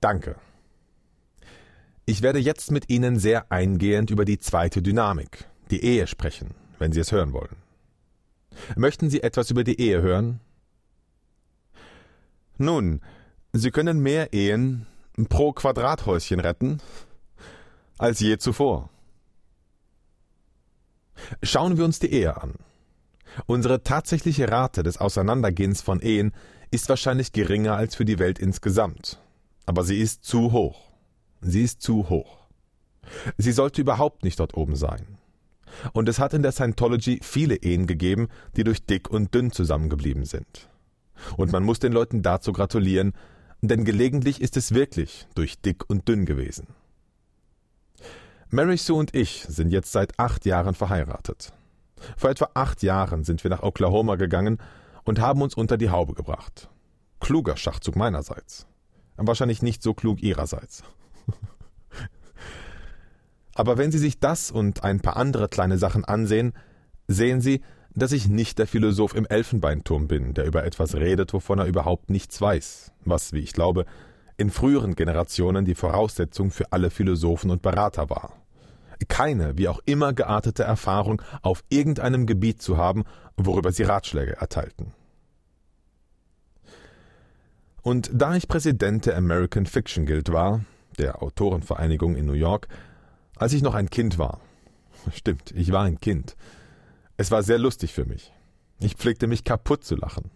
Danke. Ich werde jetzt mit Ihnen sehr eingehend über die zweite Dynamik, die Ehe sprechen, wenn Sie es hören wollen. Möchten Sie etwas über die Ehe hören? Nun, Sie können mehr Ehen pro Quadrathäuschen retten als je zuvor. Schauen wir uns die Ehe an. Unsere tatsächliche Rate des Auseinandergehens von Ehen ist wahrscheinlich geringer als für die Welt insgesamt. Aber sie ist zu hoch. Sie ist zu hoch. Sie sollte überhaupt nicht dort oben sein. Und es hat in der Scientology viele Ehen gegeben, die durch dick und dünn zusammengeblieben sind. Und man muss den Leuten dazu gratulieren, denn gelegentlich ist es wirklich durch dick und dünn gewesen. Mary Sue und ich sind jetzt seit acht Jahren verheiratet. Vor etwa acht Jahren sind wir nach Oklahoma gegangen und haben uns unter die Haube gebracht. Kluger Schachzug meinerseits. Wahrscheinlich nicht so klug ihrerseits. Aber wenn Sie sich das und ein paar andere kleine Sachen ansehen, sehen Sie, dass ich nicht der Philosoph im Elfenbeinturm bin, der über etwas redet, wovon er überhaupt nichts weiß, was, wie ich glaube, in früheren Generationen die Voraussetzung für alle Philosophen und Berater war. Keine, wie auch immer geartete Erfahrung auf irgendeinem Gebiet zu haben, worüber sie Ratschläge erteilten. Und da ich Präsident der American Fiction Guild war, der Autorenvereinigung in New York, als ich noch ein Kind war, stimmt, ich war ein Kind, es war sehr lustig für mich. Ich pflegte mich kaputt zu lachen.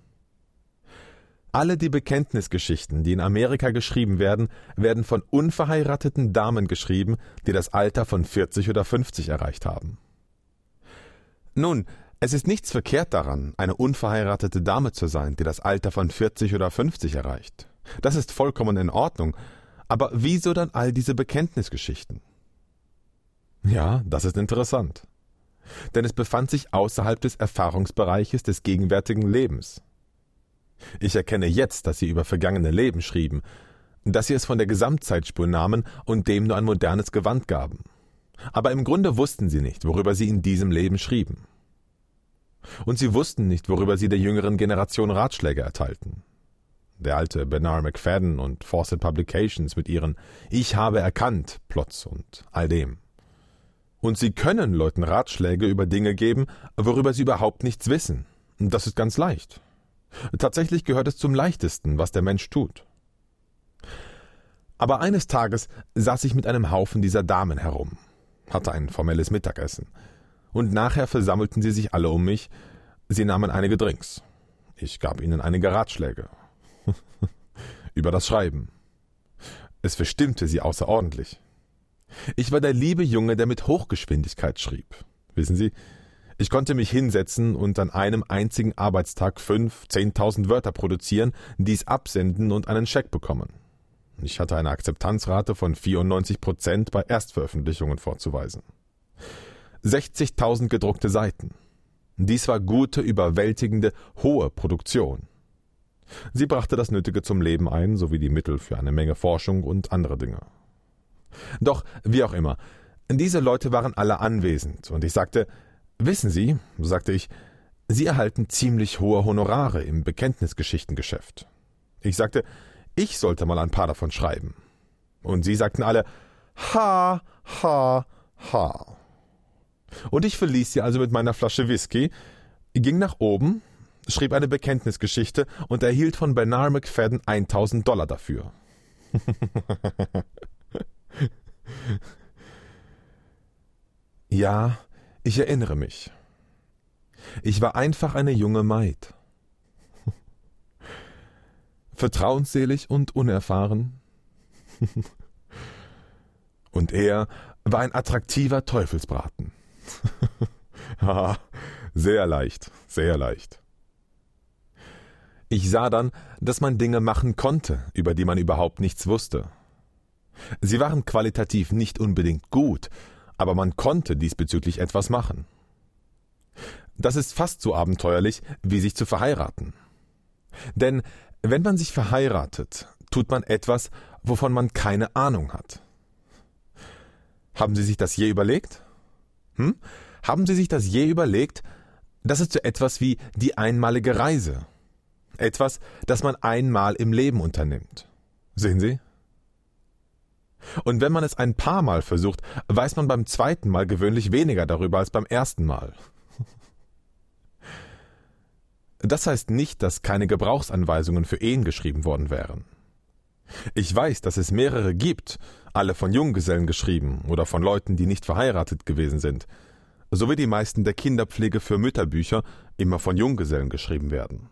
Alle die Bekenntnisgeschichten, die in Amerika geschrieben werden, werden von unverheirateten Damen geschrieben, die das Alter von 40 oder 50 erreicht haben. Nun, es ist nichts verkehrt daran, eine unverheiratete Dame zu sein, die das Alter von 40 oder 50 erreicht. Das ist vollkommen in Ordnung. Aber wieso dann all diese Bekenntnisgeschichten? Ja, das ist interessant. Denn es befand sich außerhalb des Erfahrungsbereiches des gegenwärtigen Lebens. Ich erkenne jetzt, dass sie über vergangene Leben schrieben, dass sie es von der Gesamtzeitspur nahmen und dem nur ein modernes Gewand gaben. Aber im Grunde wussten sie nicht, worüber sie in diesem Leben schrieben. Und sie wussten nicht, worüber sie der jüngeren Generation Ratschläge erteilten. Der alte Bernard McFadden und Fawcett Publications mit ihren Ich habe erkannt Plots und all dem. Und sie können Leuten Ratschläge über Dinge geben, worüber sie überhaupt nichts wissen. Das ist ganz leicht. Tatsächlich gehört es zum leichtesten, was der Mensch tut. Aber eines Tages saß ich mit einem Haufen dieser Damen herum, hatte ein formelles Mittagessen, und nachher versammelten sie sich alle um mich, sie nahmen einige Drinks. Ich gab ihnen einige Ratschläge. Über das Schreiben. Es verstimmte sie außerordentlich. Ich war der liebe Junge, der mit Hochgeschwindigkeit schrieb. Wissen Sie, ich konnte mich hinsetzen und an einem einzigen Arbeitstag fünf, zehntausend Wörter produzieren, dies absenden und einen Scheck bekommen. Ich hatte eine Akzeptanzrate von 94 Prozent bei Erstveröffentlichungen vorzuweisen. 60.000 gedruckte Seiten. Dies war gute, überwältigende, hohe Produktion. Sie brachte das Nötige zum Leben ein, sowie die Mittel für eine Menge Forschung und andere Dinge. Doch, wie auch immer, diese Leute waren alle anwesend, und ich sagte, Wissen Sie, sagte ich, Sie erhalten ziemlich hohe Honorare im Bekenntnisgeschichtengeschäft. Ich sagte, ich sollte mal ein paar davon schreiben. Und sie sagten alle, ha, ha, ha. Und ich verließ sie also mit meiner Flasche Whisky, ging nach oben, schrieb eine Bekenntnisgeschichte und erhielt von Bernard McFadden 1000 Dollar dafür. ja, ich erinnere mich. Ich war einfach eine junge Maid. Vertrauensselig und unerfahren. und er war ein attraktiver Teufelsbraten. sehr leicht, sehr leicht. Ich sah dann, dass man Dinge machen konnte, über die man überhaupt nichts wusste. Sie waren qualitativ nicht unbedingt gut, aber man konnte diesbezüglich etwas machen. Das ist fast so abenteuerlich, wie sich zu verheiraten. Denn wenn man sich verheiratet, tut man etwas, wovon man keine Ahnung hat. Haben Sie sich das je überlegt? Hm? Haben Sie sich das je überlegt? Das ist so etwas wie die einmalige Reise. Etwas, das man einmal im Leben unternimmt. Sehen Sie? Und wenn man es ein paar Mal versucht, weiß man beim zweiten Mal gewöhnlich weniger darüber als beim ersten Mal. Das heißt nicht, dass keine Gebrauchsanweisungen für Ehen geschrieben worden wären. Ich weiß, dass es mehrere gibt, alle von Junggesellen geschrieben oder von Leuten, die nicht verheiratet gewesen sind, sowie die meisten der Kinderpflege für Mütterbücher immer von Junggesellen geschrieben werden.